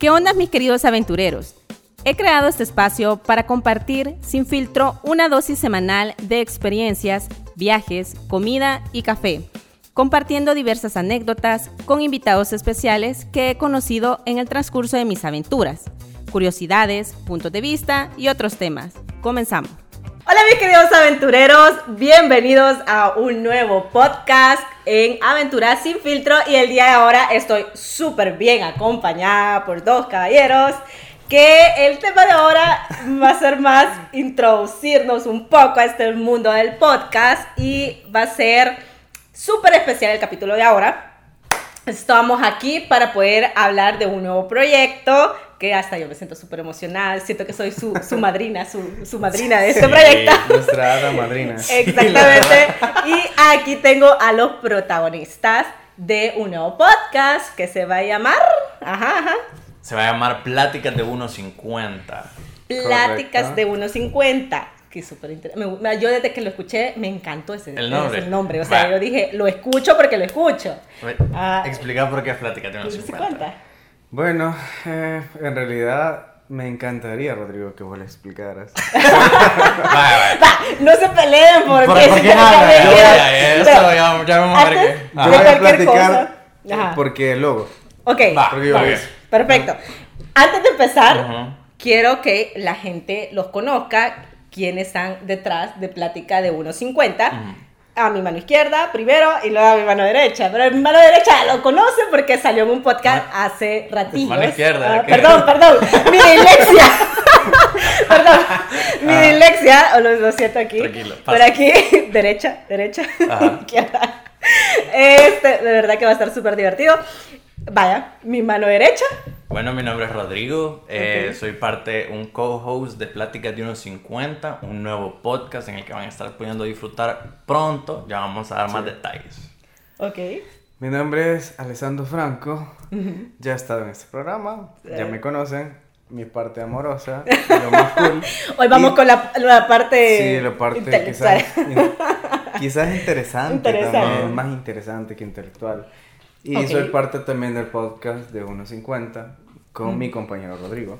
¿Qué onda mis queridos aventureros? He creado este espacio para compartir sin filtro una dosis semanal de experiencias, viajes, comida y café, compartiendo diversas anécdotas con invitados especiales que he conocido en el transcurso de mis aventuras, curiosidades, puntos de vista y otros temas. Comenzamos. Hola mis queridos aventureros, bienvenidos a un nuevo podcast en Aventuras sin filtro y el día de ahora estoy súper bien acompañada por dos caballeros que el tema de ahora va a ser más introducirnos un poco a este mundo del podcast y va a ser súper especial el capítulo de ahora. Estamos aquí para poder hablar de un nuevo proyecto que hasta yo me siento súper emocionada, siento que soy su, su madrina, su, su, madrina de este proyecto. Nuestra hada madrina. Exactamente. y aquí tengo a los protagonistas de un nuevo podcast que se va a llamar... Ajá, ajá. Se va a llamar Pláticas de 1.50. Pláticas de 1.50. Que súper interesante. Yo desde que lo escuché me encantó ese, el nombre. Ese nombre. O sea, yo dije, lo escucho porque lo escucho. Ah, Explica por qué es Pláticas de 1.50. Bueno, eh, en realidad me encantaría, Rodrigo, que vos le explicaras. va, va. no se peleen porque ¿Por, ¿por qué nada? Ya, eso, ya, ya vamos a ver qué. Yo voy a platicar porque el logo. Ok, porque yo va perfecto. Antes de empezar, uh -huh. quiero que la gente los conozca, quienes están detrás de Plática de 1.50. Uh -huh a mi mano izquierda primero y luego a mi mano derecha. Pero mi mano derecha lo conoce porque salió en un podcast hace ratillos. Mano izquierda. Uh, perdón, perdón. mi dislexia. perdón. Mi Ah. dislexia, lo, lo siento aquí. Tranquilo, Por pasa. aquí, derecha, derecha, Ajá. izquierda. Este, de verdad que va a estar súper divertido. Vaya, mi mano derecha. Bueno, mi nombre es Rodrigo, eh, soy parte, un co-host de Pláticas de 1.50, un nuevo podcast en el que van a estar pudiendo disfrutar pronto, ya vamos a dar más detalles. Ok. Mi nombre es Alessandro Franco. Ya he estado en este programa, ya me conocen. Mi parte amorosa, lo más cool. Hoy vamos Y- con la, la parte. Sí, la parte intelectual. quizás, in- quizás interesante, Interesante. también, más interesante que intelectual. Y Ok. soy parte también del podcast de 1.50 con mi compañero Rodrigo.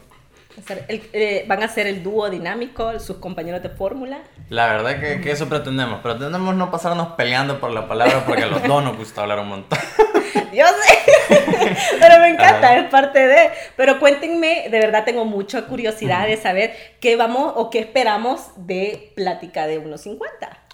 El- eh, van a ser el dúo dinámico, sus compañeros de fórmula. La verdad que, que eso pretendemos, pretendemos no pasarnos peleando por la palabra porque a los dos nos gusta hablar un montón. Yo sé, pero me encanta, es parte de. Pero cuéntenme, de verdad tengo mucha curiosidad de saber qué vamos o qué esperamos de Plática de 1.50.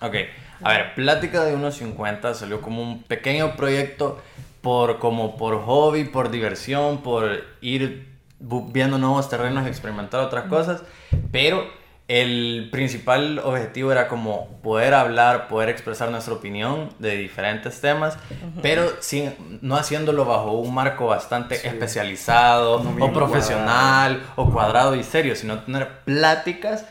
Ok, a ver, Plática de 1.50 salió como un pequeño proyecto por, como por hobby, por diversión, por ir viendo nuevos terrenos, experimentar otras cosas, pero el principal objetivo era como poder hablar, poder expresar nuestra opinión de diferentes temas, pero sin, no haciéndolo bajo un marco bastante especializado No o profesional o cuadrado y serio, sino tener pláticas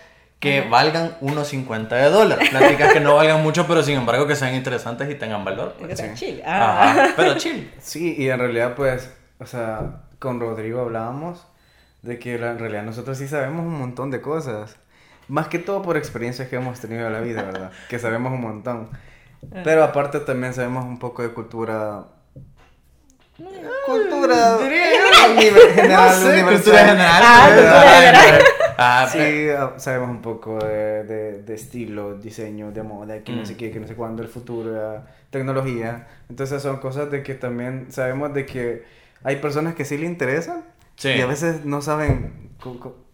que valgan unos 50 de dólares. Pláticas que no valgan mucho, pero sin embargo que sean interesantes y tengan valor. pues. Sí. chill. Ah. Ajá, pero chill. Sí, y en realidad pues, o sea, con Rodrigo hablábamos de que en realidad nosotros sí sabemos un montón de cosas. Más que todo por experiencias que hemos tenido en la vida, ¿verdad? Que sabemos un montón. Pero aparte también sabemos un poco de cultura... Cultura... general, No sé, cultura general. Ah, cultura general. Ah, Sí, pero- ah, sabemos un poco de, de, de estilo, diseño, de moda, que no Mm. sé qué, que no sé cuándo, el futuro, la tecnología. Entonces son cosas de que también sabemos de que hay personas que sí le interesan Sí. y a veces no saben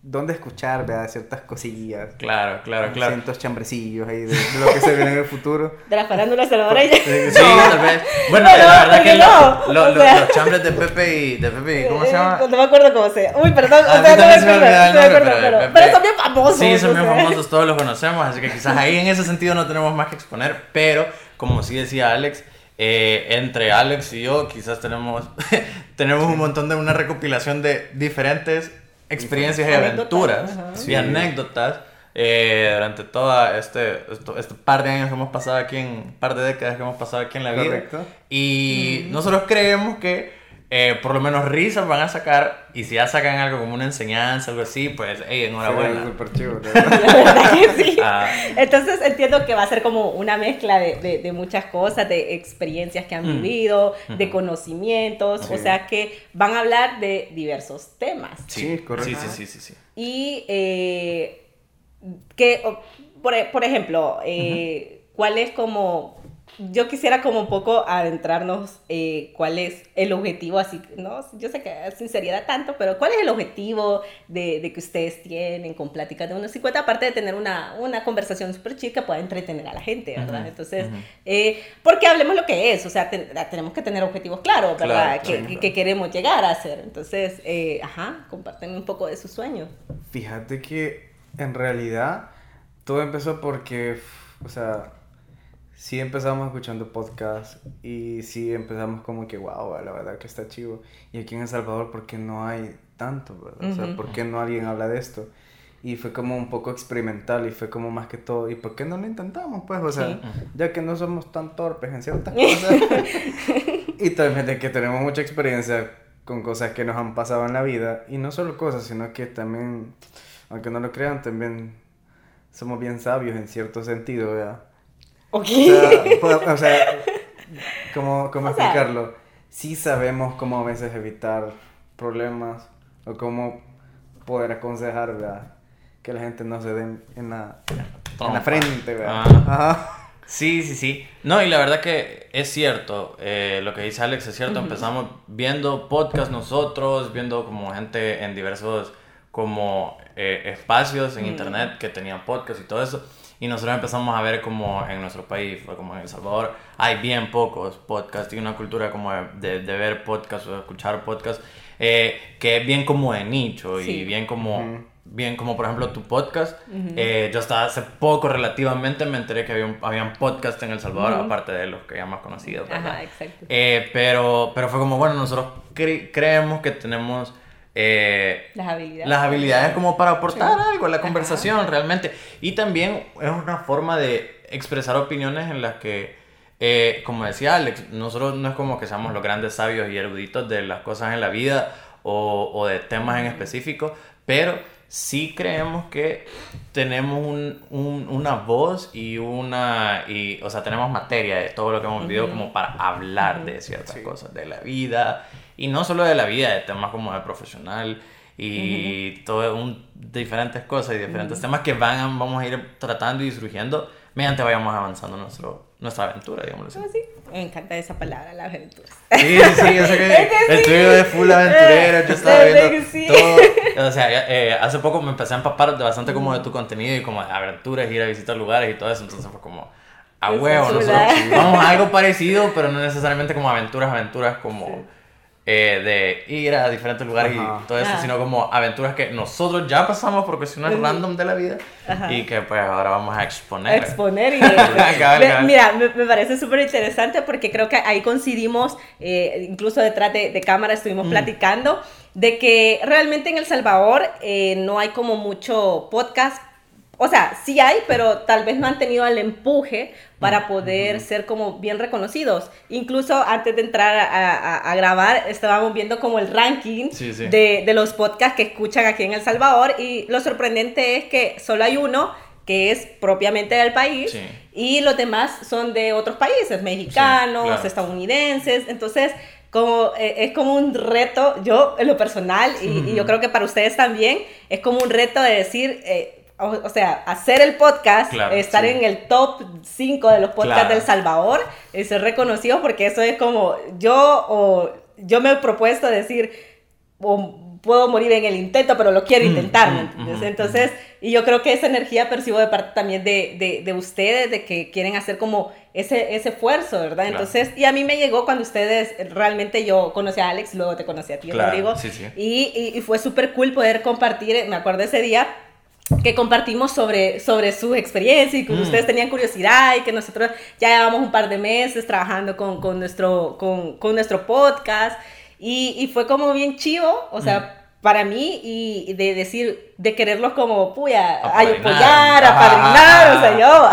dónde escuchar, ¿verdad? Ciertas cosillas. Claro, claro, claro. Cientos chambrecillos ahí de, de lo que se viene en el futuro. De la farándula salvadoreña. Sí, tal vez. Bueno, No, la verdad que no, lo- lo- o lo- sea. los chambres de Pepe y de Pepe y ¿cómo se llama? No me acuerdo cómo se Uy, perdón. O sea, no me acuerdo. no me pero- pero, pero- pero son bien famosos. Sí, son bien famosos, todos los conocemos, así que quizás ahí en ese sentido no tenemos más que exponer, pero como sí decía Alex, eh, entre Alex y yo quizás tenemos, tenemos un montón de una recopilación de diferentes experiencias y Anécdotas, aventuras y anécdotas eh, durante todo este, este par de años que hemos pasado aquí, en par de décadas que hemos pasado aquí en la vida. Correcto. Y nosotros creemos que eh, por lo menos risas van a sacar. Y si ya sacan algo como una enseñanza, algo así, pues, hey, enhorabuena. Sí, súper. La verdad que sí. Ah. Entonces entiendo que va a ser como una mezcla de, de- de muchas cosas, de experiencias que han Mm. vivido, de conocimientos, o sea que van a hablar de diversos temas. Sí, correcto. Sí, sí, sí, sí, sí. Y eh, que, por, por ejemplo, eh, ¿cuál es como, yo quisiera como un poco adentrarnos, eh, cuál es el objetivo, así, ¿no? Yo sé que sin seriedad tanto, pero ¿cuál es el objetivo de, de que ustedes tienen con pláticas de unos 50, aparte de tener una, una conversación súper chica pueda entretener a la gente, ¿verdad? Entonces, eh, porque hablemos lo que es, o sea, ten- tenemos que tener objetivos claros, ¿verdad? Claro, que, claro, que- claro. que queremos llegar a hacer. Entonces, eh, ajá, comparten un poco de sus sueños. Fíjate que en realidad todo empezó porque, o sea, sí empezamos escuchando podcasts y sí empezamos como que, wow, la verdad que está chivo. Y aquí en El Salvador, ¿por qué no hay tanto, verdad? O sea. ¿por qué no alguien habla de esto? Y fue como un poco experimental y fue como más que todo, ¿y por qué no lo intentamos? Pues, o sea, Sí. ya que no somos tan torpes en ciertas cosas. y también de que tenemos mucha experiencia con cosas que nos han pasado en la vida. Y no solo cosas, sino que también, aunque no lo crean, también somos bien sabios en cierto sentido, ¿verdad? Ok. O sea, o sea, ¿cómo, cómo O sea- explicarlo? Sí sabemos cómo a veces evitar problemas o cómo poder aconsejar, ¿verdad? Que la gente no se den en la, en la frente, ¿verdad? Ah. Ajá. Sí, sí, sí. No, y la verdad que es cierto, eh, lo que dice Alex es cierto, empezamos viendo podcast nosotros, viendo como gente en diversos como eh, espacios en Mm. internet que tenían podcast y todo eso, y nosotros empezamos a ver como en nuestro país, como en El Salvador, hay bien pocos podcasts y una cultura como de, de- de ver podcasts o de escuchar podcasts eh, que es bien como de nicho Sí. y bien como... Bien, como por ejemplo tu podcast. Eh, yo hasta hace poco relativamente me enteré que había un, habían podcast en El Salvador, Ujú. aparte de los que ya más conocidos. Ajá, exacto. Eh, pero, pero fue como, bueno, nosotros cre- creemos que tenemos eh, Las habilidades. las habilidades como para aportar Sí. algo a la Ajá. conversación realmente. Y también es una forma de expresar opiniones en las que, eh, como decía Alex, nosotros no es como que seamos los grandes sabios y eruditos de las cosas en la vida o, o de temas en específico, pero sí creemos que tenemos un- un- una voz y una, y, o sea, tenemos materia de todo lo que hemos vivido como para hablar de ciertas Sí. cosas, de la vida, y no solo de la vida, de temas como de profesional y todo un, diferentes cosas y diferentes temas que van, vamos a ir tratando y surgiendo mediante vayamos avanzando nuestro, nuestra aventura, digamos así. Ah, sí. Me encanta esa palabra, la aventura. Sí, sí, yo sé que Es que el sí. tuyo es full aventurero, yo estaba Es viendo sí. todo. O sea, eh, hace poco me empecé a empapar de bastante como de tu contenido y como de aventuras, ir a visitar lugares y todo eso, entonces fue como a huevo, nosotros vamos a algo parecido, pero no necesariamente como aventuras, aventuras como Sí. Eh, de ir a diferentes lugares Ajá. y todo eso, Ajá. sino como aventuras que nosotros ya pasamos por cuestiones random de la vida Ajá. y que pues ahora vamos a exponer. a exponer y Me- mira me, me parece súper interesante porque creo que ahí coincidimos eh, incluso detrás de, de cámara estuvimos Mm. platicando de que realmente en El Salvador eh, no hay como mucho podcast o sea, sí hay, pero tal vez no han tenido el empuje para poder ser como bien reconocidos. Incluso antes de entrar a, a- a grabar, estábamos viendo como el ranking Sí, sí. De, de los podcasts que escuchan aquí en El Salvador y lo sorprendente es que solo hay uno que es propiamente del país Sí. y los demás son de otros países, mexicanos, claro. estadounidenses. Entonces, como, eh, es como un reto, yo en lo personal, y, y yo creo que para ustedes también, es como un reto de decir, eh, o, o sea, hacer el podcast, Claro, estar sí. en el top 5 de los podcasts Claro. del Salvador, y ser reconocido, porque eso es como, yo, o, yo me he propuesto decir, o puedo morir en el intento, pero lo quiero Mm, intentar, ¿me mm, mm, Entonces, y yo creo que esa energía percibo de parte también de, de, de ustedes, de que quieren hacer como ese, ese esfuerzo, ¿verdad? Claro. Entonces, y a mí me llegó cuando ustedes, realmente yo conocí a Alex, luego te conocí a ti, Claro, Rodrigo, sí, sí. Y, y, y fue súper cool poder compartir, me acuerdo ese día, que compartimos sobre, sobre su experiencia y que Mm. ustedes tenían curiosidad y que nosotros ya llevamos un par de meses trabajando con, con nuestro, con, con nuestro podcast y, y fue como bien chivo, o sea, Mm. para mí y de decir, de quererlos como, puya, apoyar, apadrinar, o sea, yo.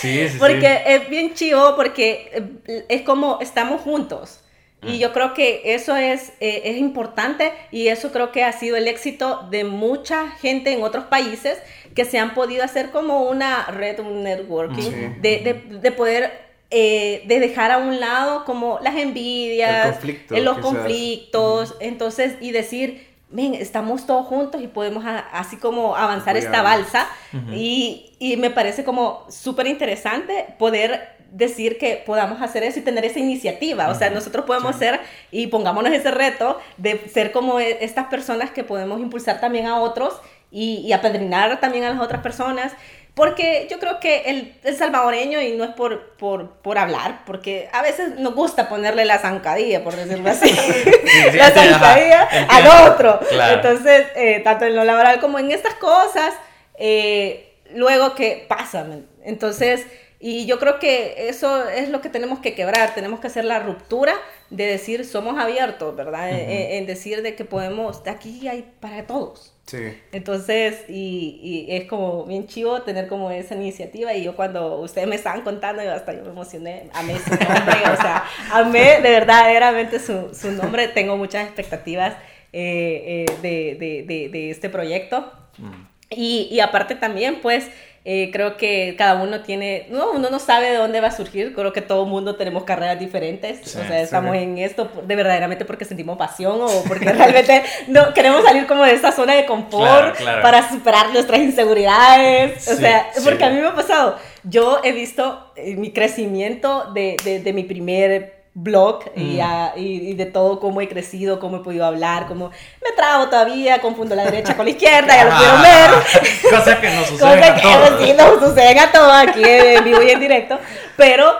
Sí, sí, sí. Porque es bien chivo porque eh, es como estamos juntos. Y yo creo que eso es, eh, es importante y eso creo que ha sido el éxito de mucha gente en otros países que se han podido hacer como una red, un networking, de, de, de, poder eh, de dejar a un lado como las envidias, en los conflictos, entonces, y decir, ven, estamos todos juntos y podemos así como avanzar esta balsa. y, y, me parece como súper interesante poder decir que podamos hacer eso y tener esa iniciativa. O sea, nosotros podemos ser, y pongámonos ese reto, de ser como e, estas personas que podemos impulsar también a otros y, y apadrinar también a las otras personas. Porque yo creo que el, salvadoreño, y no es por, por, por, hablar, porque a veces nos gusta ponerle la zancadilla, por decirlo así, la zancadilla al otro. Entonces, eh, tanto en lo laboral como en estas cosas, eh, luego que pasan. Entonces, y yo creo que eso es lo que tenemos que quebrar, tenemos que hacer la ruptura de decir somos abiertos, ¿verdad? en, decir de que podemos, de aquí hay para todos. Sí. Entonces, y, y, es como bien chivo tener como esa iniciativa y yo cuando ustedes me estaban contando, yo hasta yo me emocioné, amé su nombre, o sea, amé de verdaderamente su, su nombre, tengo muchas expectativas eh, eh, de, de, de, de, este proyecto. Y, y aparte también, pues, eh, creo que cada uno tiene, no, uno no sabe de dónde va a surgir, creo que todo mundo tenemos carreras diferentes, o sea, estamos en esto de verdaderamente porque sentimos pasión o porque realmente no queremos salir como de esa zona de confort para superar nuestras inseguridades, o sea, porque a mí me ha pasado, yo he visto eh, mi crecimiento de, de, de mi primer blog y, mm. y, de todo cómo he crecido, cómo he podido hablar, cómo me trabo todavía, confundo la derecha con la izquierda, ya lo quiero ver. Cosas que no suceden a todos. Sí, no suceden a todos aquí en vivo y en directo, pero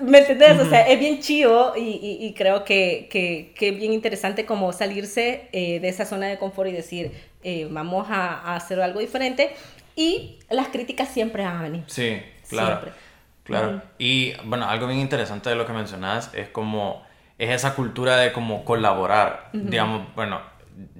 ¿Me entiendes? O sea, es bien chido y, y, creo que, que, que, es bien interesante como salirse eh, de esa zona de confort y decir, eh, vamos a, a, hacer algo diferente. Y las críticas siempre van a venir. Sí, claro. Siempre. Claro. Y bueno, algo bien interesante de lo que mencionas es como, es esa cultura de como colaborar. Digamos, bueno,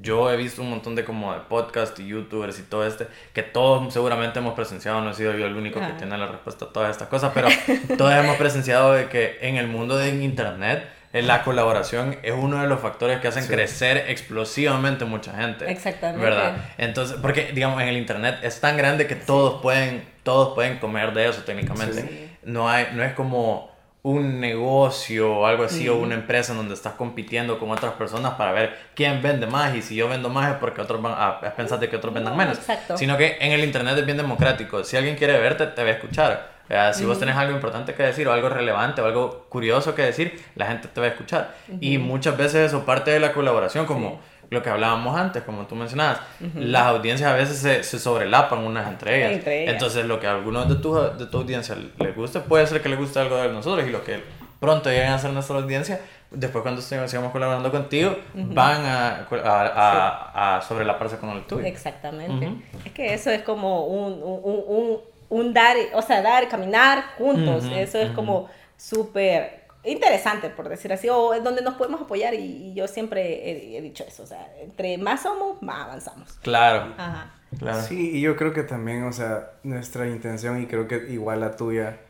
yo he visto un montón de como de podcast y youtubers y todo este, que todos seguramente hemos presenciado, no he sido yo el único que tiene la respuesta a todas estas cosas, pero todos hemos presenciado de que en el mundo de internet la colaboración es uno de los factores que hacen crecer explosivamente mucha gente. Exactamente. ¿Verdad? Entonces, porque digamos en el internet es tan grande que todos pueden todos pueden comer de eso técnicamente. No hay no es como un negocio o algo así o una empresa en donde estás compitiendo con otras personas para ver quién vende más y si yo vendo más es porque otros van a, pensar que otros vendan menos. Exacto. Sino que en el internet es bien democrático. Si alguien quiere verte, te va a escuchar. si vos tenés algo importante que decir o algo relevante o algo curioso que decir, la gente te va a escuchar. Y muchas veces eso parte de la colaboración, como lo que hablábamos antes, como tú mencionabas, las audiencias a veces se, se, sobrelapan unas entre ellas. Entonces, lo que a algunos de tu, de tu audiencia les guste, puede ser que les guste algo de nosotros y lo que pronto lleguen a ser nuestra audiencia, después cuando sigamos colaborando contigo, van a, a, a, sobrelaparse con el tuyo. Exactamente. Es que eso es como un, un, un, un, dar, o sea, dar, caminar juntos. Eso es como súper interesante, por decir así, o es donde nos podemos apoyar y, yo siempre he, dicho eso, o sea, entre más somos, más avanzamos. Claro. Ajá. Claro. Sí, y yo creo que también, o sea, nuestra intención y creo que igual la tuya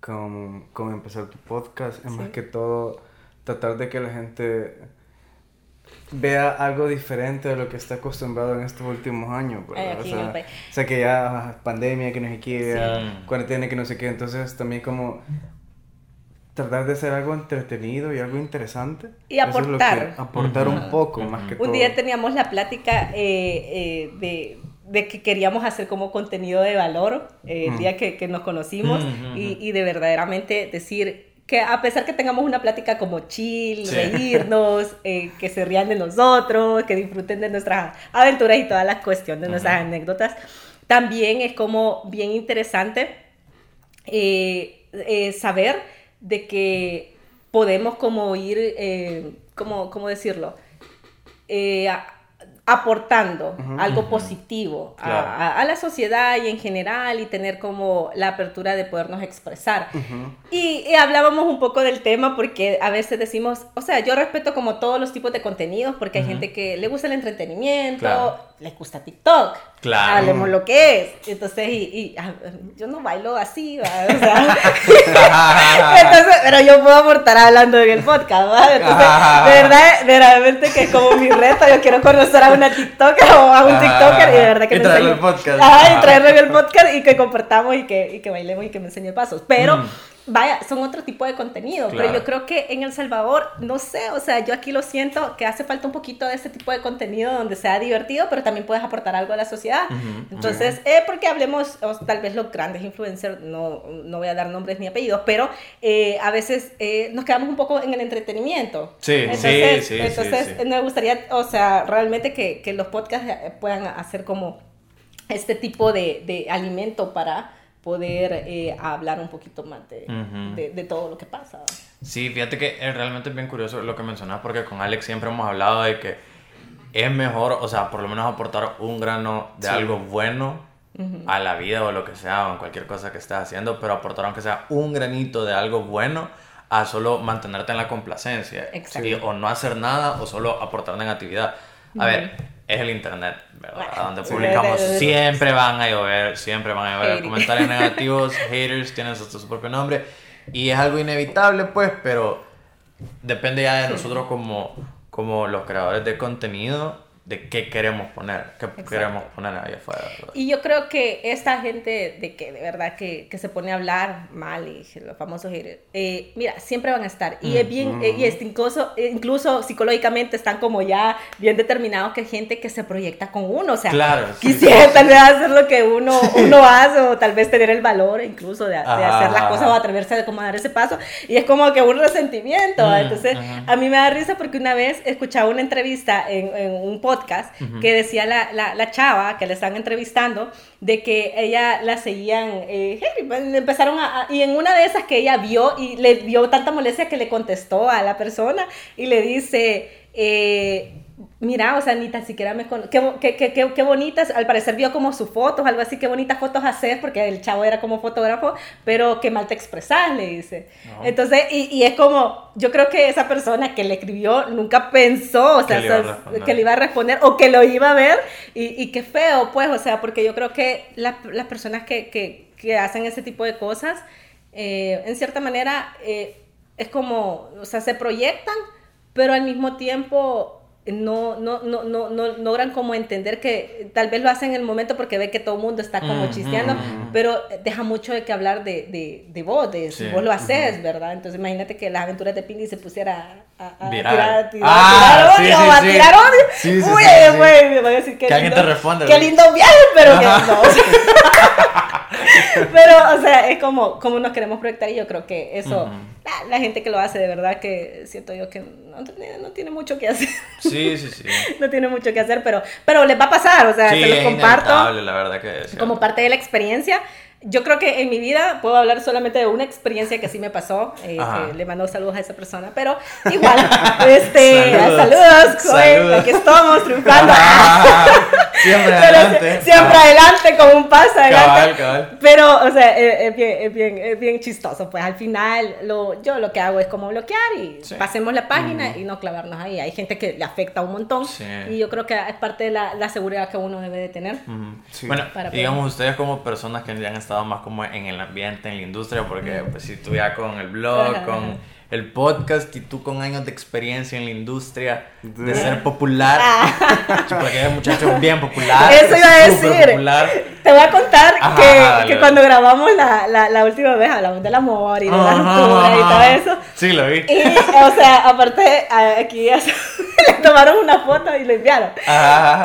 con, con empezar tu podcast es más que todo tratar de que la gente vea algo diferente de lo que está acostumbrado en estos últimos años, ¿verdad? o, sea, o, sea, que ya pandemia, que no sé qué, cuarentena, que no sé qué, entonces también como tratar de hacer algo entretenido y algo interesante. Y aportar. aportar un poco más que todo. Un día teníamos la plática eh, eh, de, de, que queríamos hacer como contenido de valor eh, el día que, que, nos conocimos y, y, de verdaderamente decir que a pesar que tengamos una plática como chill, reírnos, que se rían de nosotros, que disfruten de nuestras aventuras y todas las cuestiones, de nuestras anécdotas, también es como bien interesante saber de que podemos como ir, eh, como, ¿cómo decirlo? Eh, aportando algo positivo a, la sociedad y en general y tener como la apertura de podernos expresar. y, hablábamos un poco del tema porque a veces decimos, o sea, yo respeto como todos los tipos de contenidos porque hay gente que le gusta el entretenimiento, le gusta TikTok. Claro. Hablemos lo que es. Entonces, y, ah, yo no bailo así, ¿va? O sea, entonces, pero yo puedo aportar hablando en el podcast, ¿va? Entonces, de verdad, verdaderamente que es como mi reto, yo quiero conocer a una TikToker o a un TikToker y de verdad que y me el podcast. y traerle el podcast y que compartamos y que, y que bailemos y que me enseñe pasos. Pero... Mm vaya, son otro tipo de contenido, pero yo creo que en El Salvador, no sé, o sea, yo aquí lo siento que hace falta un poquito de ese tipo de contenido donde sea divertido, pero también puedes aportar algo a la sociedad. Entonces, eh, porque hablemos, tal vez los grandes influencers, no, no voy a dar nombres ni apellidos, pero eh, a veces eh, nos quedamos un poco en el entretenimiento. Sí, entonces, sí, sí. Entonces, me gustaría, o sea, realmente que, que los podcasts puedan hacer como este tipo de, de alimento para poder eh, hablar un poquito más de, de, todo lo que pasa. Sí, fíjate que es realmente bien curioso lo que mencionas porque con Alex siempre hemos hablado de que es mejor, o sea, por lo menos aportar un grano de algo bueno a la vida o lo que sea o en cualquier cosa que estés haciendo, pero aportar aunque sea un granito de algo bueno a solo mantenerte en la complacencia. O no hacer nada o solo aportar negatividad. A ver, es el internet, ¿verdad? Donde publicamos. Siempre van a llover, siempre van a llover comentarios negativos, haters, tienen su propio nombre. Y es algo inevitable, pues, pero depende ya de nosotros como, como los creadores de contenido de qué queremos poner, qué queremos poner ahí afuera. Y yo creo que esta gente de que de verdad que, que se pone a hablar mal y los famosos eh, mira, siempre van a estar. Y es bien, eh, y es incluso, incluso psicológicamente están como ya bien determinados que hay gente que se proyecta con uno. O sea, quisiera tal vez hacer lo que uno, uno hace o tal vez tener el valor incluso de, hacer las cosas o atreverse a como dar ese paso. Y es como que un resentimiento. Entonces, a mí me da risa porque una vez escuchaba una entrevista en, en un podcast que decía la, la, chava que le están entrevistando de que ella la seguían, eh, pues, empezaron a, y en una de esas que ella vio y le dio tanta molestia que le contestó a la persona y le dice, eh, mira, o sea, ni tan siquiera me conoce. Qué, qué, qué, qué, bonitas, al parecer vio como sus fotos, algo así, qué bonitas fotos haces, porque el chavo era como fotógrafo, pero qué mal te expresas, le dice. Entonces, y, y, es como, yo creo que esa persona que le escribió nunca pensó, o sea, que le iba a responder, o que lo iba a ver, y, y qué feo, pues, o sea, porque yo creo que las personas que, que, que, hacen ese tipo de cosas, eh, en cierta manera, eh, es como, o sea, se proyectan, pero al mismo tiempo no, no, no, no, no logran como entender que tal vez lo hacen en el momento porque ve que todo el mundo está como chisteando, pero deja mucho de que hablar de, de, de vos, de si vos lo haces, ¿verdad? Entonces imagínate que las aventuras de Pindi se pusiera a, a, tirar, a tirar, ah, odio, a tirar odio. Uy, me voy a decir que, que alguien te responde. Qué lindo viaje, pero que no. Pero, o sea, es como, como nos queremos proyectar y yo creo que eso, la, gente que lo hace, de verdad que siento yo que no, no tiene mucho que hacer. Sí, sí, sí. no tiene mucho que hacer, pero, pero les va a pasar, o sea, se los comparto. la verdad que Como parte de la experiencia yo creo que en mi vida puedo hablar solamente de una experiencia que sí me pasó. Eh, le mando saludos a esa persona, pero igual, este, saludos, saludos, aquí estamos triunfando. siempre adelante. siempre adelante, como un paso adelante. Pero, o sea, es, bien, es, bien, es, bien, chistoso. Pues al final, lo, yo lo que hago es como bloquear y pasemos la página y no clavarnos ahí. Hay gente que le afecta un montón y yo creo que es parte de la, la seguridad que uno debe de tener. Bueno, digamos, ustedes como personas que han estado más como en el ambiente, en la industria, porque pues si tú ya con el blog, con el podcast y tú con años de experiencia en la industria de ser popular, ah. porque eres muchacho bien popular. Eso iba a decir. Te voy a contar que, que cuando grabamos la, la, la, última vez hablamos del amor y de la ruptura y todo eso. Sí, lo vi. Y, o sea, aparte, aquí le tomaron una foto y le enviaron.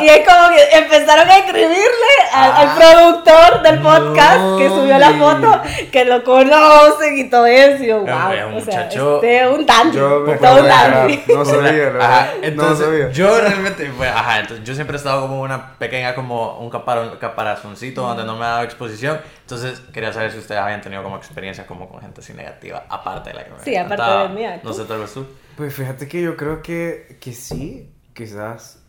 Y es como que empezaron a escribirle al, al ah. productor del podcast que subió la foto, que lo conocen y todo eso. Y yo, wow. o sea, este, un dandy. Yo me todo un dandy. No sabía, ajá, entonces, no sabía. Yo realmente, pues, ajá, entonces yo siempre he estado como una pequeña, como un caparazoncito donde no me ha dado exposición. Entonces, quería saber si ustedes habían tenido como experiencia como con gente así negativa, aparte de la que me Sí, aparte de mía. No sé, tal vez tú. Pues fíjate que yo creo que, que sí, quizás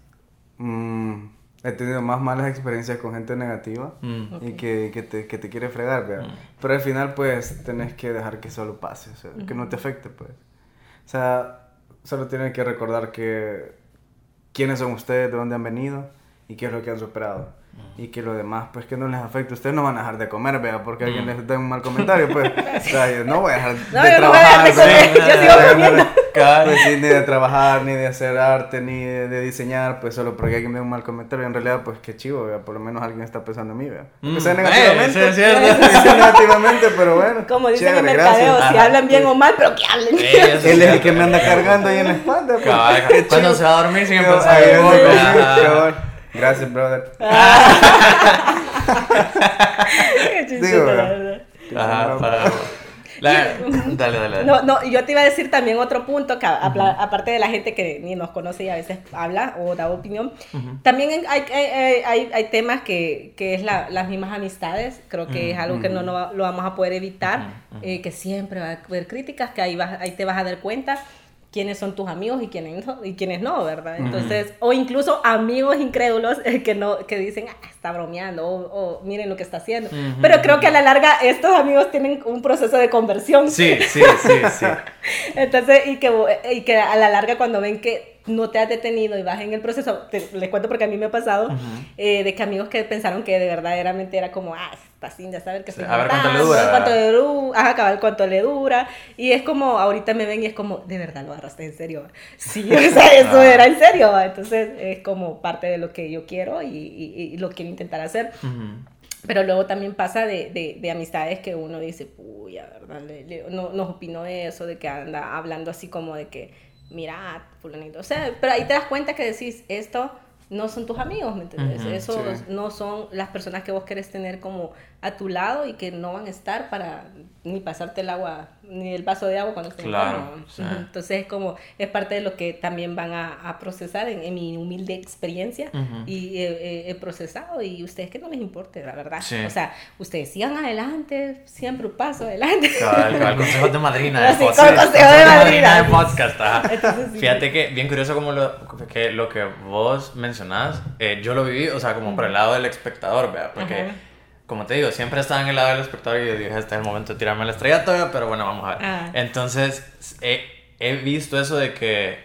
mm, he tenido más malas experiencias con gente negativa Mm. y que, que, te, que te quiere fregar, ¿verdad? Pero al final, pues, tenés que dejar que solo pase, o sea, que no te afecte, pues. O sea, solo tienen que recordar que quiénes son ustedes, de dónde han venido y qué es lo que han superado. Y que lo demás, pues que no les afecte. Ustedes no van a dejar de comer, vea, porque alguien les da un mal comentario, pues. o sea, yo no voy a dejar No, de yo no voy a dejar de trabajar, comer, yo sigo comiendo. Pues sí, ni de trabajar, ni de hacer arte, ni de, de diseñar, pues solo porque alguien me da un mal comentario. En realidad, pues qué chivo, vea, por lo menos alguien está pensando en mí, vea. Mm. Eh, negativamente. sí, es cierto. negativamente, pero bueno. Como dicen en chévere, mercadeo, gracias. si Ajá. hablan bien o mal, pero que hablen. Eh, eso es Él es el que me anda cargando ahí en la espalda. pues. Cabal, Qué Cuando se va a dormir sigue Cabal, Gracias, brother. Digo, la ¿verdad? verdad. Ajá, para... La- Dale, dale. dale. No, no, yo te iba a decir también otro punto, que apla- aparte de la gente que ni nos conoce y a veces habla o da opinión, también hay, hay, hay- hay- hay temas que, que es la- las mismas amistades, creo que es algo que no, no lo vamos a poder evitar, eh, que siempre va a haber críticas, que ahí, vas, ahí te vas a dar cuenta quiénes son tus amigos y quiénes no, y quiénes no, ¿verdad? Entonces, o incluso amigos incrédulos que no que dicen, ah, está bromeando, o, o, miren lo que está haciendo. Pero creo que a la larga estos amigos tienen un proceso de conversión. Sí, sí, sí, sí. Entonces, y que, y que a la larga cuando ven que no te has detenido y vas en el proceso, te, les cuento porque a mí me ha pasado, eh, de que amigos que pensaron que de verdaderamente era como, ah, sin ya saber Sí, estoy a ver cuánto le dura, cuánto le dura, ajá, cabal, cuánto le dura, y es como, ahorita me ven y es como, de verdad lo agarraste en serio, sí, o sea, eso Ah. era en serio, entonces es como parte de lo que yo quiero y, y- y lo quiero intentar hacer. Ujú. Pero luego también pasa de, de, de amistades que uno dice, uy, a verdad, le- le- no, nos opinó eso, de que anda hablando así como de que, mira, fulanito. O sea, pero ahí te das cuenta que decís, esto no son tus amigos, ¿me entiendes? Eso sí. no son las personas que vos querés tener como a tu lado y que no van a estar para ni pasarte el agua, ni el vaso de agua cuando estés Claro, enfermo. sí. Entonces es como, es parte de lo que también van a, a procesar en, en mi humilde experiencia Ujú. y he, he- he procesado y ustedes que no les importe, la verdad. Sí. O sea, ustedes sigan adelante, siempre un paso adelante. Cabal, cabal, consejos de madrina de Sí, podcast. con consejos de madrina. de podcast. Entonces, sí. Fíjate que bien curioso como lo que, lo que vos mencionás, eh, yo lo viví, o sea, como por el lado del espectador, ¿verdad? Porque, Ajá. Como te digo, siempre estaba en el lado del espectador y yo dije, este es el momento de tirarme la estrella todavía, pero bueno, vamos a ver. Ah. Entonces, he, he visto eso de que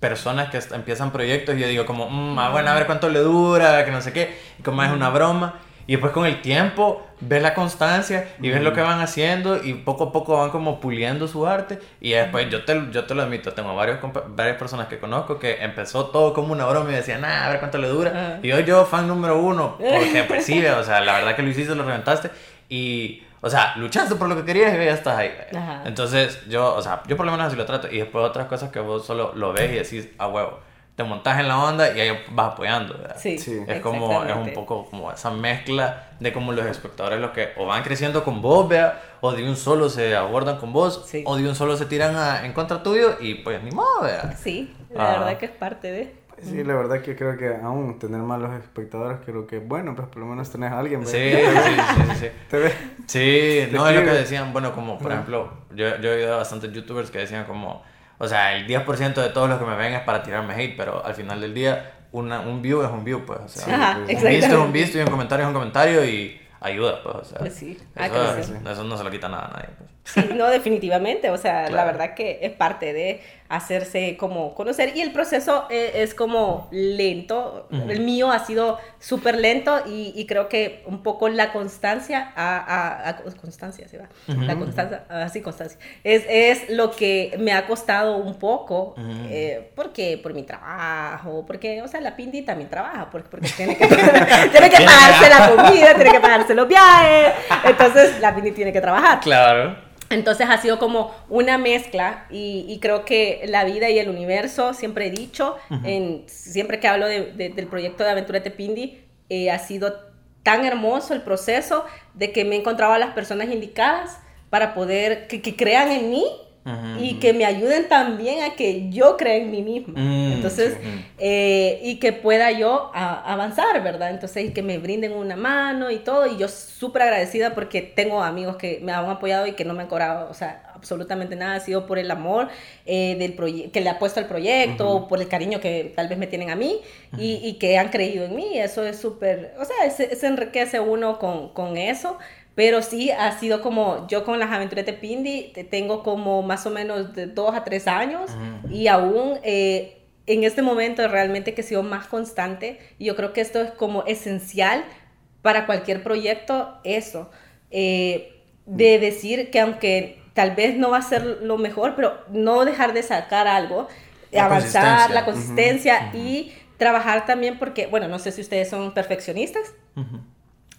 personas que empiezan proyectos y yo digo como, mm, ah, bueno, a ver cuánto le dura, que no sé qué, y como es una broma. Y después con el tiempo ves la constancia y ves lo que van haciendo y poco a poco van como puliendo su arte. Y después yo te, yo te lo admito, tengo varios, varias personas que conozco que empezó todo como una broma y decían, ah, a ver cuánto le dura. Y hoy yo fan número uno, porque pues sí, o sea, la verdad que lo hiciste, lo reventaste y... O sea, luchaste por lo que querías y ya estás ahí. Ajá. Entonces, yo, o sea, yo por lo menos así lo trato. Y después otras cosas que vos solo lo ves y decís, a huevo. Te montas en la onda y ahí vas apoyando. ¿verdad? Sí, Sí. Es como, es un poco como esa mezcla de como los espectadores los que o van creciendo con vos, vea, o de un solo se abordan con vos, Sí. o de un solo se tiran a- en contra tuyo y pues ni modo, vea. Sí, la Ah. verdad que es parte de... Pues sí, la verdad que creo que aún tener malos espectadores, creo que bueno, pues por lo menos tenés a alguien. Sí, ¿verdad? sí, sí, sí. Te ves. Sí, no, es lo que decían, bueno, como por Ajá. ejemplo, yo, yo he oído a bastantes youtubers que decían como, o sea, el 10% de todos los que me ven es para tirarme hate, pero al final del día, una, un view es un view, pues, o sea, Ajá, un visto es un visto y un comentario es un comentario y ayuda, pues, o sea, Pues sí, ah, eso, sí. eso no se lo quita nada a nadie, pues. Sí, no, definitivamente, o sea, la verdad que es parte de hacerse como conocer. Y el proceso eh, es, como lento, el mío ha sido súper lento y, y creo que un poco la constancia, a, a- a- constancia, ¿sí va? La constancia, así constancia, es, es lo que me ha costado un poco, eh, porque por mi trabajo, porque, o sea, la Pindi también trabaja, porque, porque tiene que, tiene que pagarse la comida, tiene que pagarse los viajes, entonces la Pindi tiene que trabajar. Claro. Entonces ha sido como una mezcla y, y creo que la vida y el universo, siempre he dicho, en, siempre que hablo de- de- del proyecto de Aventura Tepindi, eh, ha sido tan hermoso el proceso de que me he encontrado a las personas indicadas para poder, que, que crean en mí Y que me ayuden también a que yo crea en mí misma. Mm, Entonces, sí. eh, y que pueda yo a- avanzar, ¿verdad? Entonces, y que me brinden una mano y todo. Y yo súper agradecida porque tengo amigos que me han apoyado y que no me han cobrado, o sea, absolutamente nada, ha sido por el amor eh, del que le ha puesto al proyecto, por el cariño que tal vez me tienen a mí y, que han creído en mí. Eso es súper, o sea, se, enriquece uno con, con eso. Pero sí, ha sido como, yo con las aventuras de Pindi tengo como más o menos de dos a tres años y aún eh, en este momento realmente que he sido más constante y yo creo que esto es como esencial para cualquier proyecto, eso, eh, de decir que aunque tal vez no va a ser lo mejor, pero no dejar de sacar algo, avanzar, la consistencia. y trabajar también porque, bueno, no sé si ustedes son perfeccionistas.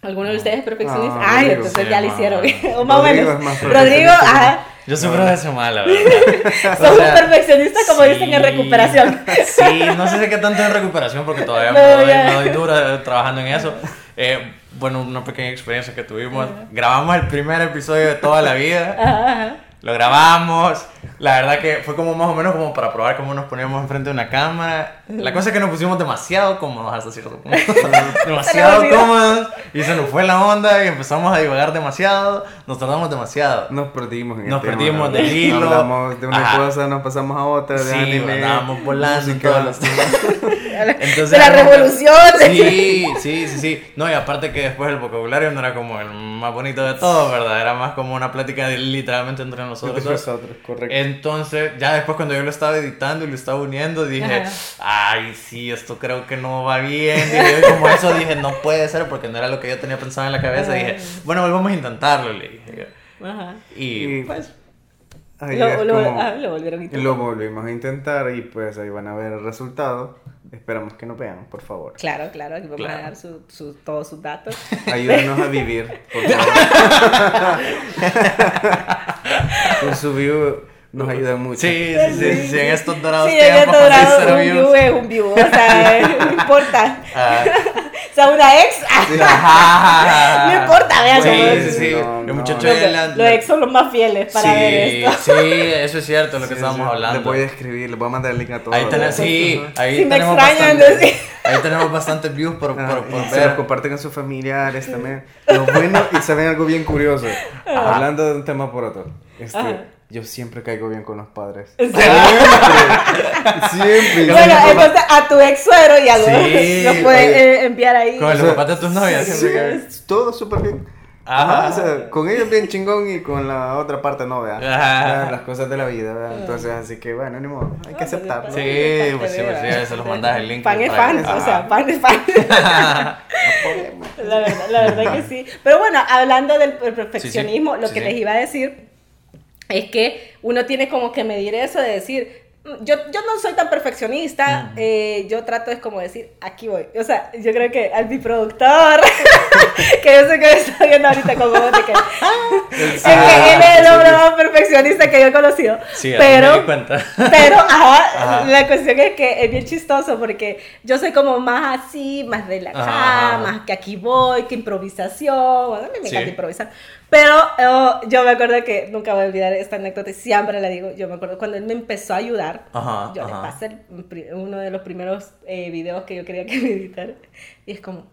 ¿Alguno de ustedes es perfeccionista? Ah, Ay, entonces ya lo hicieron. o más o menos. Rodrigo, ajá. Yo sufro de eso mal, la verdad. Somos perfeccionistas, como dicen, en recuperación. sí, no sé si qué tanto en recuperación, porque todavía no, me, doy, dura trabajando en eso. Eh, bueno, una pequeña experiencia que tuvimos. Grabamos el primer episodio de toda la vida. Ajá, Lo grabamos. La verdad que fue como más o menos como para probar cómo nos poníamos enfrente de una cámara. La cosa es que nos pusimos demasiado cómodos hasta cierto punto. demasiado cómodos. Y se nos fue la onda y empezamos a divagar demasiado. Nos tardamos demasiado. Nos perdimos en Nos perdimos del hilo. Hablamos de una cosa, nos pasamos a otra. De sí, anime, andábamos volando y todos los Entonces, de la revolución. Sí, sí, sí, sí. No, y aparte que después el vocabulario no era como el más bonito de todo, ¿verdad? Era más como una plática de, literalmente entre nosotros. Entre nosotros, correcto. Entonces, ya después cuando yo lo estaba editando y lo estaba uniendo, dije, ay, sí, esto creo que no va bien. Y como eso dije, no puede ser porque no era lo que yo tenía pensado en la cabeza. Dije, bueno, volvamos a intentarlo, le dije. Ajá. Y, pues... Ahí lo, lo, ah, lo, volvieron a intentar. Lo volvimos a intentar y pues ahí van a ver el resultado. Esperamos que nos vean, por favor. Claro, claro, aquí vamos a dar su, su, todos sus datos. Ayúdenos a vivir, por favor. Con su view nos ayuda mucho. Sí, sí, sí, sí, en estos dorados sí, tiempos. En estos dorados un view es un view, o sea, no importa. Ah. o sea, una ex, no importa, vean. Sí, sí, sí. el muchacho de la... Los ex son los más fieles para ver esto. Sí, eso es cierto, lo que estábamos hablando. Les voy a escribir, les voy a mandar el link a todos. Ahí tenemos, sí, ahí si tenemos me extrañan, bastante, ahí tenemos bastantes views por, por, ah, por ver. Se los comparten a sus familiares también. Lo bueno, y saben algo bien curioso, hablando de un tema por otro. Este, yo siempre caigo bien con los padres. Siempre. siempre. Bueno, entonces a tu ex suero y a los sí, lo puedes eh, enviar ahí. Con los papás de tus novias. Siempre sí, todo súper bien. Ajá. O sea, con ellos bien chingón y con la otra parte no, vea. Las cosas de la vida, ¿verdad? Entonces, así que bueno, ni modo, hay que aceptarlo. Sí, pues sí, pues sí, se los mandas el link. Pan es fan, o sea, pan es fan. la, verdad, la verdad que sí. Pero bueno, hablando del perfeccionismo, lo que les iba a decir es que uno tiene como que medir eso de decir, yo, yo no soy tan perfeccionista, eh, yo trato es como decir, aquí voy. O sea, yo creo que al mi productor, que yo sé que me está viendo ahorita como de que, es que él es el hombre más perfeccionista que yo he conocido. Sí, pero, me di cuenta. pero ajá, la cuestión es que es bien chistoso porque yo soy como más así, más relajada, más que aquí voy, que improvisación. Bueno, a mí me encanta improvisar. Pero oh, yo me acuerdo que nunca voy a olvidar esta anécdota y siempre la digo. Yo me acuerdo cuando él me empezó a ayudar, yo le pasé uno de los primeros eh, videos que yo quería que me editara. Y es como,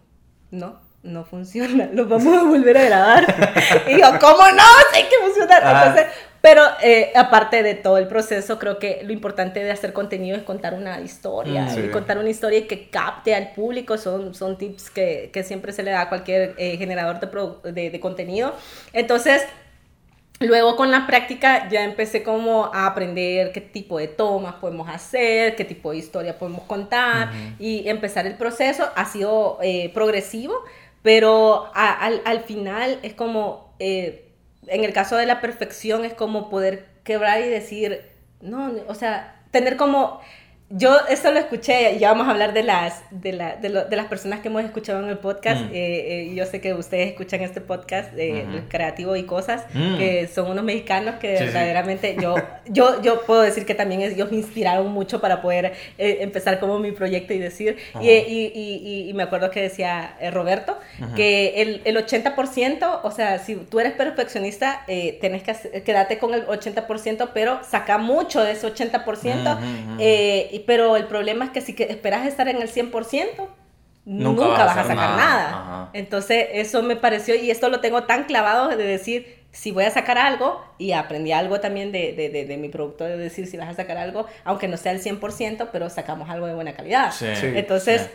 no, no funciona, lo vamos a volver a grabar. y yo, ¿cómo no? Sé que funciona. Entonces, pero eh, aparte de todo el proceso, creo que lo importante de hacer contenido es contar una historia. Mm, y contar una historia que capte al público son, son tips que, que siempre se le da a cualquier eh, generador de, de, de contenido. Entonces, Luego con la práctica ya empecé como a aprender qué tipo de tomas podemos hacer, qué tipo de historia podemos contar y empezar el proceso. Ha sido eh, progresivo, pero al, al, final es como eh, en el caso de la perfección es como poder quebrar y decir, no, o sea, tener como yo eso lo escuché, y ya vamos a hablar de las, de, la, de, lo, de, las personas que hemos escuchado en el podcast. Mm. Eh, eh, yo sé que ustedes escuchan este podcast de Creativo y Cosas, mm. que son unos mexicanos que verdaderamente yo, yo, yo puedo decir que también ellos me inspiraron mucho para poder eh, empezar como mi proyecto y decir, y, y, y, y, me acuerdo que decía Roberto, que el, el 80%, o sea, si tú eres perfeccionista, tienes que quedarte con el 80%, pero saca mucho de ese 80%. Pero el problema es que si esperas estar en el 100%, nunca, vas, a sacar nada. Entonces, eso me pareció, y esto lo tengo tan clavado de decir, si voy a sacar algo, y aprendí algo también de, de, de, de mi productor, de decir si vas a sacar algo, aunque no sea el 100%, pero sacamos algo de buena calidad. Sí. Sí. Entonces,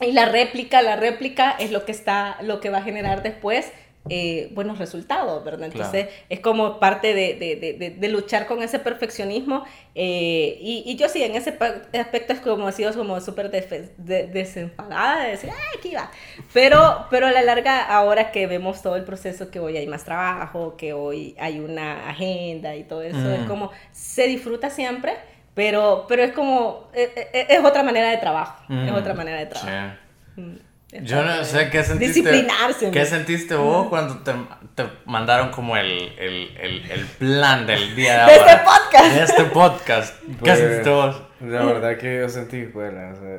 y la réplica, la réplica es lo que está, lo que va a generar después eh, buenos resultados, ¿verdad? Entonces Claro. es como parte de, de- de- de- luchar con ese perfeccionismo eh, y, y yo sí, en ese aspecto es como he sido como súper desenfadada de decir, ¡ay, aquí va! Pero, pero a la larga, ahora que vemos todo el proceso, que hoy hay más trabajo, que hoy hay una agenda y todo eso, Mm. es como, se disfruta siempre, pero, pero es como, es, es- es otra manera de trabajo, es Mm, otra manera de trabajo. Mm, es Yo no sé qué sentiste. Disciplinarse. ¿Qué sentiste vos cuando te, te mandaron como el, el, el, el plan del día De de este podcast. De este podcast. ¿Qué Pues, sentiste vos? La verdad que yo sentí, pues, o sea,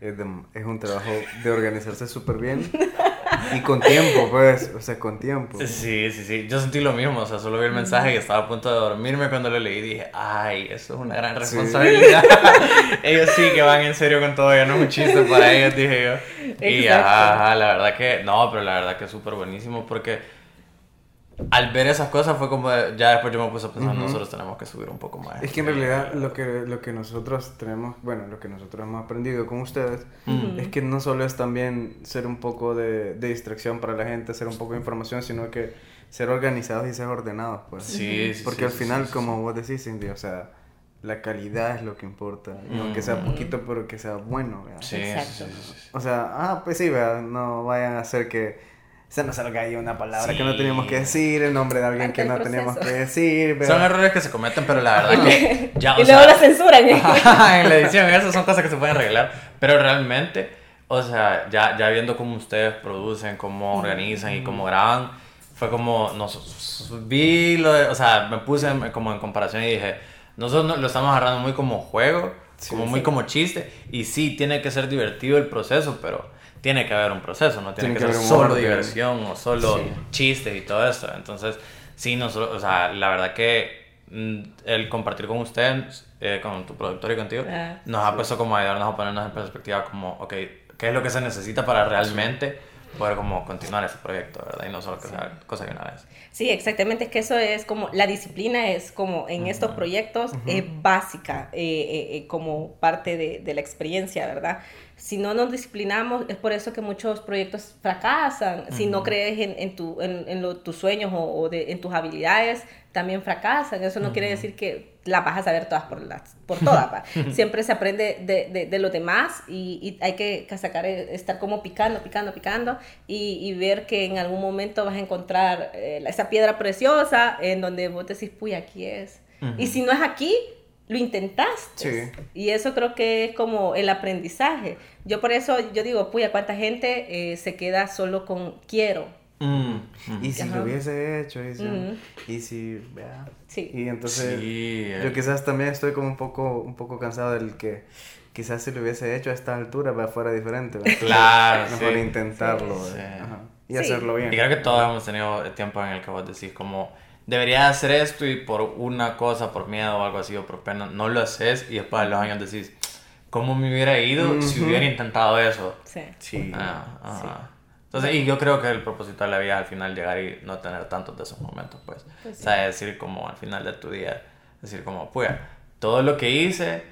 es, de- es un trabajo de organizarse súper bien y con tiempo, pues, o sea, con tiempo. Sí, sí, sí. Yo sentí lo mismo. O sea, solo vi el mensaje y estaba a punto de dormirme cuando lo leí y dije, ay, eso es una gran Sí. responsabilidad. ellos sí que van en serio con todo, ya no es un chiste para ellos, dije yo. Y Exacto. ajá, ajá, la verdad que, no, pero la verdad que es súper buenísimo porque al ver esas cosas fue como, de- ya después yo me puse a pensar, nosotros tenemos que subir un poco más. Es que en realidad lo que, lo que nosotros tenemos, bueno, lo que nosotros hemos aprendido con ustedes, es que no solo es también ser un poco de, de distracción para la gente, ser un poco de información, sino que ser organizados y ser ordenados, pues. Sí, sí, Porque sí, al sí, final, sí, sí, como vos decís, Cindy, o sea, la calidad es lo que importa. Aunque sea poquito, pero que sea bueno, ¿verdad? Sí, sí, Exacto. sí, sí, sí. O sea, ah, pues sí, ¿verdad? No vayan a hacer que se nos salga ahí una palabra que no Sí. teníamos que decir, el nombre de alguien Parte que no teníamos que decir, ¿verdad? Son errores que se cometen, pero la verdad que ya, o y luego sea, la censuran. ¿eh? en la edición, esas son cosas que se pueden arreglar, pero realmente, o sea, ya, ya viendo cómo ustedes producen, cómo organizan y cómo graban, fue como, nos, vi, lo de- o sea, me puse como en comparación y dije, nosotros no- lo estamos agarrando muy como juego, Sí, como muy sí. como chiste, y sí, tiene que ser divertido el proceso, pero tiene que haber un proceso, no tiene, Tiene que, que ser solo orden. diversión o solo Sí. chistes y todo eso, entonces, sí, nosotros, o sea, la verdad que mm, el compartir con ustedes, eh, con tu productor y contigo, Ah, nos ha puesto como a ayudarnos a ponernos en perspectiva como, ok, ¿qué es lo que se necesita para realmente poder como continuar este proyecto, verdad? Y no solo que sea cosa de una vez. Sí, exactamente, es que eso es como, la disciplina es como en estos proyectos es básica eh, eh, eh, como parte de, de la experiencia, ¿verdad? Si no nos disciplinamos, es por eso que muchos proyectos fracasan, si no crees en, en, tu, en, en lo- tus sueños o, o de, en tus habilidades, también fracasan, eso no quiere decir que las vas a saber todas por, las, por todas, siempre se aprende de, de, de los demás y, y hay que sacar, eh, estar como picando, picando, picando y, y ver que en algún momento vas a encontrar eh, esa piedra preciosa en donde vos decís, puy, aquí es. Y si no es aquí, lo intentaste. Sí. Y eso creo que es como el aprendizaje. Yo por eso, yo digo, puya, ¿cuánta gente eh, se queda solo con quiero? Mm, mm. Y si Ajá. lo hubiese hecho, y si, Ujú. y si. Sí. Y entonces, Sí, eh. yo quizás también estoy como un poco, un poco cansado del que quizás si lo hubiese hecho a esta altura va fuera diferente. ¿verdad? Claro, Mejor sí. intentarlo Sí. ¿verdad? Ajá. y Sí. hacerlo Y bien. creo que todos hemos tenido tiempo en el que vos decís como, debería hacer esto y por una cosa, por miedo o algo así o por pena, no lo haces y después de los años decís, ¿cómo me hubiera ido si hubiera intentado eso? Sí. Sí. Ah, ajá. Entonces, y yo creo que el propósito de la vida es al final llegar y no tener tantos de esos momentos, pues. Pues sí. O sea, decir como al final de tu día, decir como, pues, todo lo que hice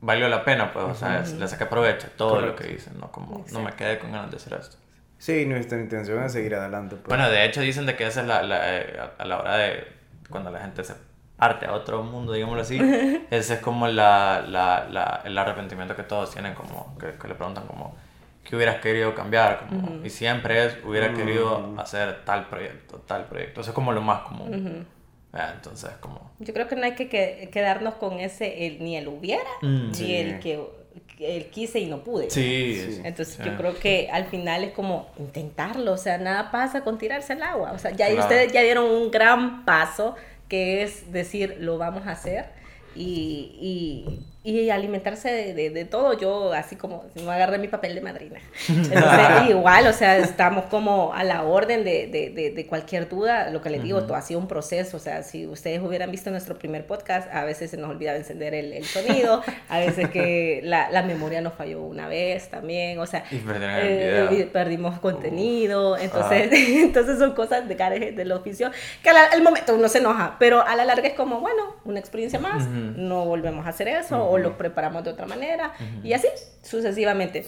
valió la pena, pues, o sea, le saqué provecho todo Correcto. lo que hice, no como, no me quedé con ganas de hacer esto. Sí, nuestra intención es seguir adelante. pues. Bueno, de hecho dicen de que esa es la, la, eh, a- la hora de cuando la gente se parte a otro mundo, digámoslo así, ese es como la, la, la- el arrepentimiento que todos tienen, como que, que le preguntan como, ¿qué hubieras querido cambiar? Como, Y siempre es, hubiera querido hacer tal proyecto, tal proyecto, eso es como lo más común. Ah, Entonces, como... Yo creo que no hay que, que- quedarnos con ese, el, ni el hubiera, Mm. ni Sí. el que el quise y no pude. Sí, Sí. Entonces sí. yo creo que al final es como intentarlo, o sea, nada pasa con tirarse al agua. O sea, ya Claro. ustedes ya dieron un gran paso que es decir, lo vamos a hacer y, y, y alimentarse de, de, de, todo, yo así como me agarré mi papel de madrina. Entonces, igual, o sea, estamos como a la orden de, de cualquier duda, lo que les digo, todo ha sido un proceso, o sea, si ustedes hubieran visto nuestro primer podcast, a veces se nos olvidaba encender el, el sonido, a veces que la, la, memoria nos falló una vez también, o sea, eh, perdimos contenido, entonces, ah. entonces son cosas de carejes del oficio que al, momento uno se enoja, pero a la larga es como, bueno, una experiencia más, no volvemos a hacer eso o lo preparamos de otra manera y así sucesivamente.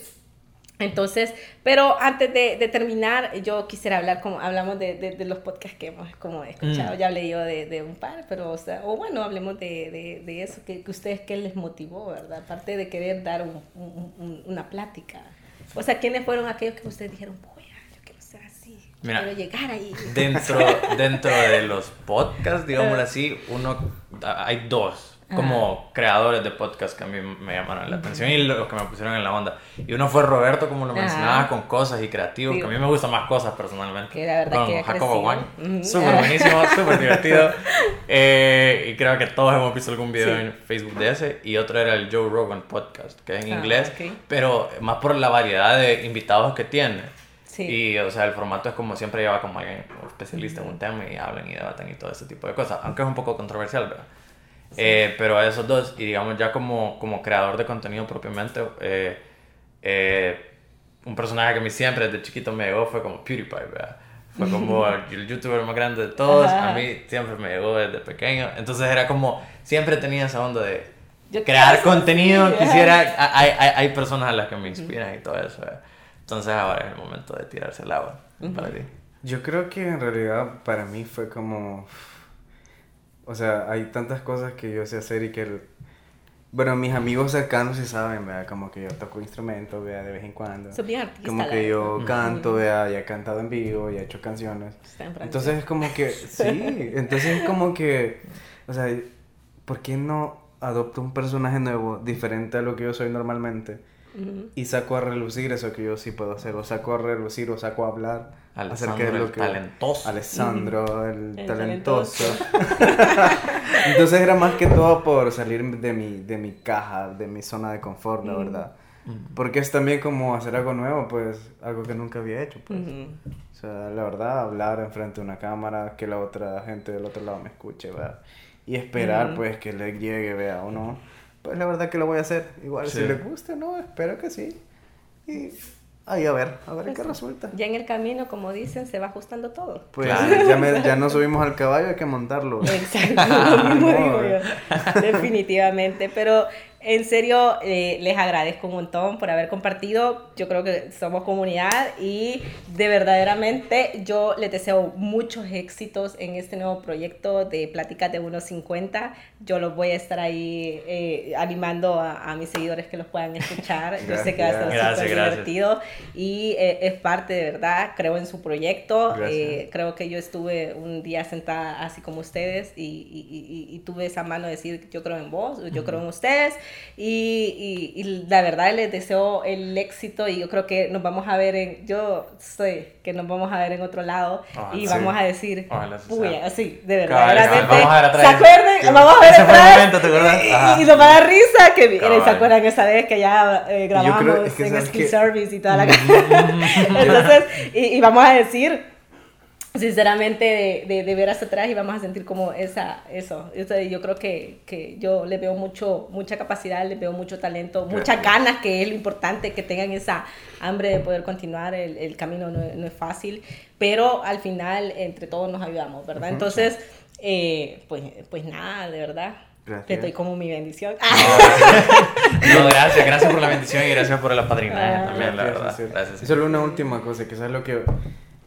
Entonces, pero antes de, terminar, yo quisiera hablar, como hablamos de, de, los podcasts que hemos como escuchado, mm. ya hablé yo de, un par, pero, o, sea, o bueno, hablemos de, eso, que, que, ustedes, ¿qué les motivó, verdad? Aparte de querer dar un, una plática. O sea, ¿quiénes fueron aquellos que ustedes dijeron, voy yo quiero ser así, quiero llegar ahí? Dentro, dentro de los podcasts, digámoslo así, uno, hay dos como creadores de podcast que a mí me llamaron la atención y los que me pusieron en la onda. Y uno fue Roberto, como lo mencionaba, con cosas y creativos, que a mí me gustan más cosas personalmente. Que la verdad con que Jacobo Wang. Súper buenísimo, súper divertido. Eh, y creo que todos hemos visto algún video en Facebook de ese. Y otro era el Joe Rogan Podcast, que es en ah, inglés, pero más por la variedad de invitados que tiene. Y, o sea, el formato es como siempre lleva como alguien especialista en un tema y hablan y debatan y todo ese tipo de cosas. Aunque es un poco controversial, ¿verdad? Eh, pero a esos dos, y digamos ya como, como creador de contenido propiamente, eh, eh, un personaje que a mí siempre desde chiquito me llegó fue como PewDiePie, ¿verdad? Fue como el youtuber más grande de todos, a mí siempre me llegó desde pequeño, entonces era como, siempre tenía esa onda de crear contenido, quisiera, hay, hay, hay, personas a las que me inspiran y todo eso, entonces ahora es el momento de tirarse al agua para ti. Yo creo que en realidad para mí fue como o sea, hay tantas cosas que yo sé hacer y que... Bueno, mis amigos cercanos sí saben, ¿verdad? Como que yo toco instrumentos, ¿verdad? De vez en cuando. Como que yo canto, ¿verdad? Ya he cantado en vivo, ya he hecho canciones. Entonces es como que... Sí, entonces es como que... O sea, ¿por qué no adopto un personaje nuevo, diferente a lo que yo soy normalmente? Y saco a relucir eso que yo sí puedo hacer, o saco a relucir, o saco a hablar acerca de lo que... talentoso. Alessandro, el, talentoso. Entonces era más que todo por salir de mi, de mi caja, de mi zona de confort, la verdad. Porque es también como hacer algo nuevo, pues, algo que nunca había hecho, pues. O sea, la verdad, hablar enfrente de una cámara, que la otra gente del otro lado me escuche, ¿verdad? Y esperar, pues, que le llegue, vea, o no pues la verdad que lo voy a hacer. Igual si le gusta, ¿no? Espero que sí. Y ahí a ver, a ver qué pues resulta. Ya en el camino, como dicen, se va ajustando todo. Pues ya, me, ya no subimos al caballo, hay que montarlo. Exacto, Definitivamente, pero en serio, eh, les agradezco un montón por haber compartido. Yo creo que somos comunidad y de verdaderamente yo les deseo muchos éxitos en este nuevo proyecto de Pláticas de 1.50. Yo los voy a estar ahí eh, animando a, mis seguidores que los puedan escuchar. yo sé que va a estar súper divertido y eh, es parte de verdad. Creo en su proyecto. creo que yo estuve un día sentada así como ustedes y, y, tuve esa mano de decir yo creo en vos, yo creo en ustedes. Y, y, la verdad les deseo el éxito y yo creo que nos vamos a ver en, yo sé que nos vamos a ver en otro lado y vamos a decir, uy, así, de verdad. vamos a ver atrás. ¿Se acuerdan? Vamos a ver atrás. Y, nos va a dar risa que ¿se acuerdan esa vez que ya eh, grabamos en Ski Service y toda la Entonces, y vamos a decir sinceramente de, de, ver hacia atrás y vamos a sentir como esa, eso. yo creo que, que, yo le veo mucho, mucha capacidad, le veo mucho talento, muchas ganas, que es lo importante, que tengan esa hambre de poder continuar. El, el camino no, no, es fácil, pero al final entre todos nos ayudamos, ¿verdad? Entonces, eh, pues, pues nada, de verdad. Gracias. Te doy como mi bendición. No, gracias, gracias por la bendición y gracias por la padrina ah, también, la verdad. Gracias. Y solo una última cosa, que es lo que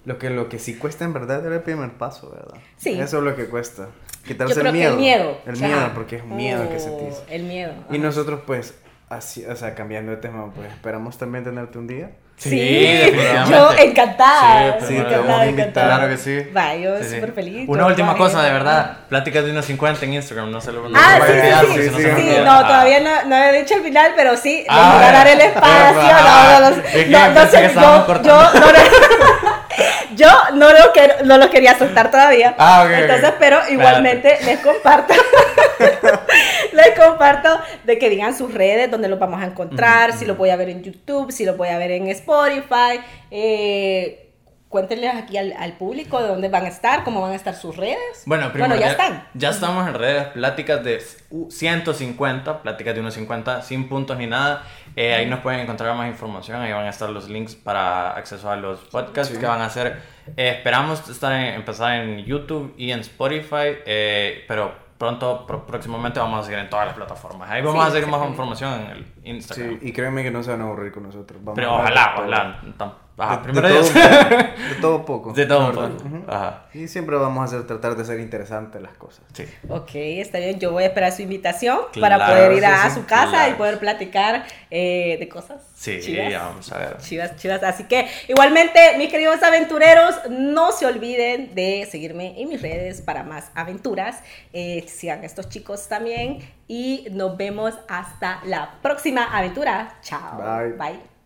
lo que, lo que sí cuesta en verdad es el primer paso, ¿verdad? Sí. Eso es lo que cuesta. Quitarse el miedo. el miedo. El miedo, porque es miedo que se te El miedo. Y nosotros, pues, así, o sea, cambiando de tema, pues, esperamos también tenerte un día. Sí, sí yo encantada. Sí, te vamos a invitar. Claro que sí. Va, yo súper feliz. Una última cosa, de verdad. Pláticas de unos 50 en Instagram, no se lo no Ah, sí, sí, sí. sí, no, todavía no, no he dicho el final, pero sí, les voy a dar el espacio. No, no, no. No, no sé, yo, yo, no, yo no lo, quiero, no lo quería soltar todavía. Ah, ok, ok. Entonces, pero igualmente les comparto. les comparto de que digan sus redes, donde los vamos a encontrar, si lo voy a ver en YouTube, si lo voy a ver en Spotify. Eh, cuéntenles aquí al, al público de dónde van a estar, cómo van a estar sus redes. Bueno, primero, ya, están. Ya estamos en redes, pláticas de 150, pláticas de 150, sin puntos ni nada. Eh, ahí nos pueden encontrar más información, ahí van a estar los links para acceso a los podcasts Sí. que van a hacer. Eh, esperamos estar en- empezar en YouTube y en Spotify, eh, pero pronto, pro- próximamente vamos a seguir en todas las plataformas. Ahí vamos Sí, a seguir más información en el Instagram. Sí, y créanme que no se van a aburrir con nosotros. Vamos Pero a ojalá, ojalá. Ajá, De- primero de, Dios. todo, de todo poco. De todo poco. Ujú. Ajá. Y siempre vamos a hacer, tratar de ser interesantes las cosas. Sí. Ok, está bien. Yo voy a esperar su invitación para Claro, poder ir a, sí, a su casa claro. y poder platicar eh, de cosas. Sí, chivas. vamos a ver. Chivas, chivas. Así que igualmente, mis queridos aventureros, no se olviden de seguirme en mis redes para más aventuras. Eh, sigan estos chicos también y nos vemos hasta la próxima aventura. Chao. Bye. Bye.